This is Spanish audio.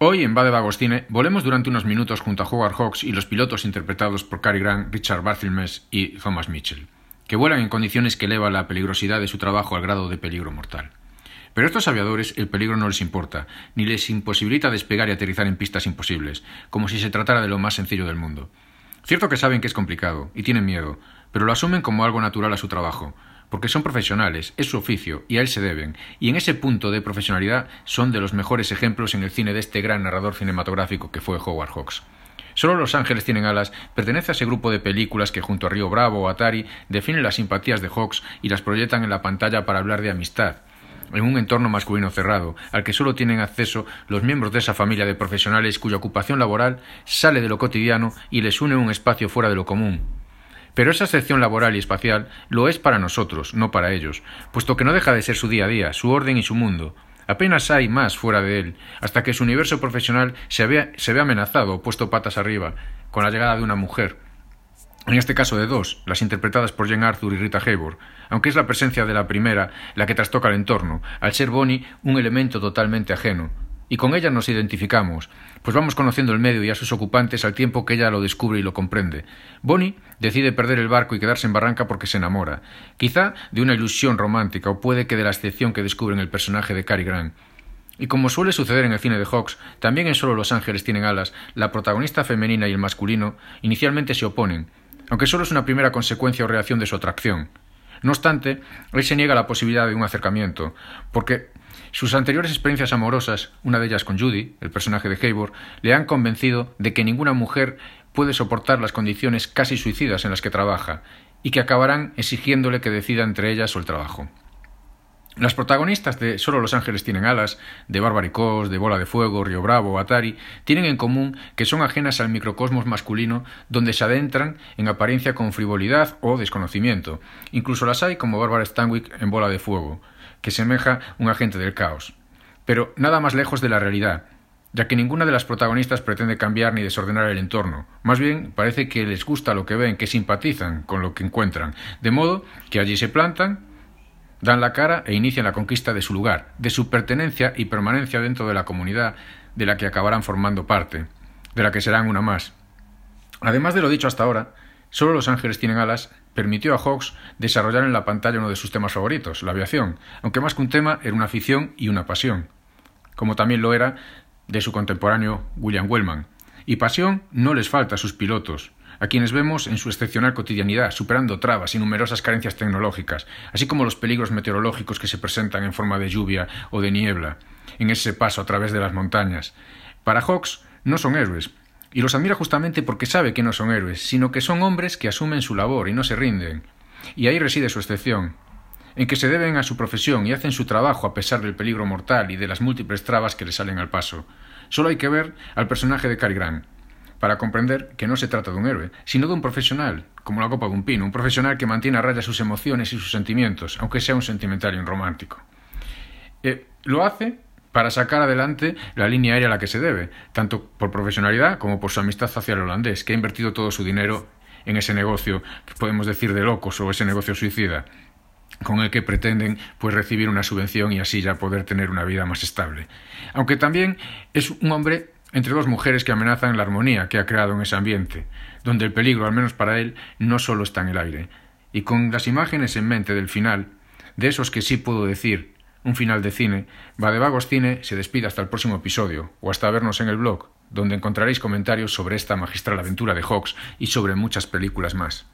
Hoy en Bade Bagostine volemos durante unos minutos junto a Howard Hawks y los pilotos interpretados por Cary Grant, Richard Barthelmess y Thomas Mitchell, que vuelan en condiciones que elevan la peligrosidad de su trabajo al grado de peligro mortal. Pero a estos aviadores el peligro no les importa, ni les imposibilita despegar y aterrizar en pistas imposibles, como si se tratara de lo más sencillo del mundo. Cierto que saben que es complicado, y tienen miedo, pero lo asumen como algo natural a su trabajo, porque son profesionales, es su oficio, y a él se deben, y en ese punto de profesionalidad son de los mejores ejemplos en el cine de este gran narrador cinematográfico que fue Howard Hawks. Solo Los Ángeles tienen alas pertenece a ese grupo de películas que junto a Río Bravo o Atari definen las simpatías de Hawks y las proyectan en la pantalla para hablar de amistad, en un entorno masculino cerrado, al que solo tienen acceso los miembros de esa familia de profesionales cuya ocupación laboral sale de lo cotidiano y les une un espacio fuera de lo común, pero esa sección laboral y espacial lo es para nosotros, no para ellos, puesto que no deja de ser su día a día, su orden y su mundo. Apenas hay más fuera de él, hasta que su universo profesional se ve, amenazado o puesto patas arriba, con la llegada de una mujer. En este caso de dos, las interpretadas por Jane Arthur y Rita Hayworth, aunque es la presencia de la primera la que trastoca el entorno, al ser Bonnie un elemento totalmente ajeno, y con ella nos identificamos, pues vamos conociendo el medio y a sus ocupantes al tiempo que ella lo descubre y lo comprende. Bonnie decide perder el barco y quedarse en Barranca porque se enamora, quizá de una ilusión romántica o puede que de la excepción que descubre en el personaje de Cary Grant. Y como suele suceder en el cine de Hawks, también en Solo los ángeles tienen alas, la protagonista femenina y el masculino inicialmente se oponen, aunque solo es una primera consecuencia o reacción de su atracción. No obstante, él se niega la posibilidad de un acercamiento, porque sus anteriores experiencias amorosas, una de ellas con Judy, el personaje de Hayward, le han convencido de que ninguna mujer puede soportar las condiciones casi suicidas en las que trabaja, y que acabarán exigiéndole que decida entre ellas o el trabajo. Las protagonistas de Solo los ángeles tienen alas, de Barbaricós, de Bola de Fuego, Río Bravo, Atari, tienen en común que son ajenas al microcosmos masculino donde se adentran en apariencia con frivolidad o desconocimiento. Incluso las hay como Barbara Stanwyck en Bola de Fuego que semeja un agente del caos. Pero nada más lejos de la realidad, ya que ninguna de las protagonistas pretende cambiar ni desordenar el entorno. Más bien, parece que les gusta lo que ven, que simpatizan con lo que encuentran, de modo que allí se plantan, dan la cara e inician la conquista de su lugar, de su pertenencia y permanencia dentro de la comunidad de la que acabarán formando parte, de la que serán una más. Además de lo dicho hasta ahora, solo los ángeles tienen alas permitió a Hawks desarrollar en la pantalla uno de sus temas favoritos, la aviación, aunque más que un tema era una afición y una pasión, como también lo era de su contemporáneo William Wellman. Y pasión no les falta a sus pilotos, a quienes vemos en su excepcional cotidianidad, superando trabas y numerosas carencias tecnológicas, así como los peligros meteorológicos que se presentan en forma de lluvia o de niebla, en ese paso a través de las montañas. Para Hawks no son héroes, y los admira justamente porque sabe que no son héroes, sino que son hombres que asumen su labor y no se rinden. Y ahí reside su excepción, en que se deben a su profesión y hacen su trabajo a pesar del peligro mortal y de las múltiples trabas que le salen al paso. Solo hay que ver al personaje de Cary Grant para comprender que no se trata de un héroe, sino de un profesional, como la copa de un pino, un profesional que mantiene a raya sus emociones y sus sentimientos, aunque sea un sentimental y un romántico. Eh, lo hace para sacar adelante la línea aérea a la que se debe, tanto por profesionalidad como por su amistad hacia el holandés, que ha invertido todo su dinero en ese negocio que podemos decir de locos o ese negocio suicida con el que pretenden pues recibir una subvención y así ya poder tener una vida más estable. Aunque también es un hombre entre dos mujeres que amenazan la armonía que ha creado en ese ambiente, donde el peligro, al menos para él, no solo está en el aire. Y con las imágenes en mente del final, de esos que sí puedo decir un final de cine, Vagos Cine se despide hasta el próximo episodio, o hasta vernos en el blog, donde encontraréis comentarios sobre esta magistral aventura de Hawks y sobre muchas películas más.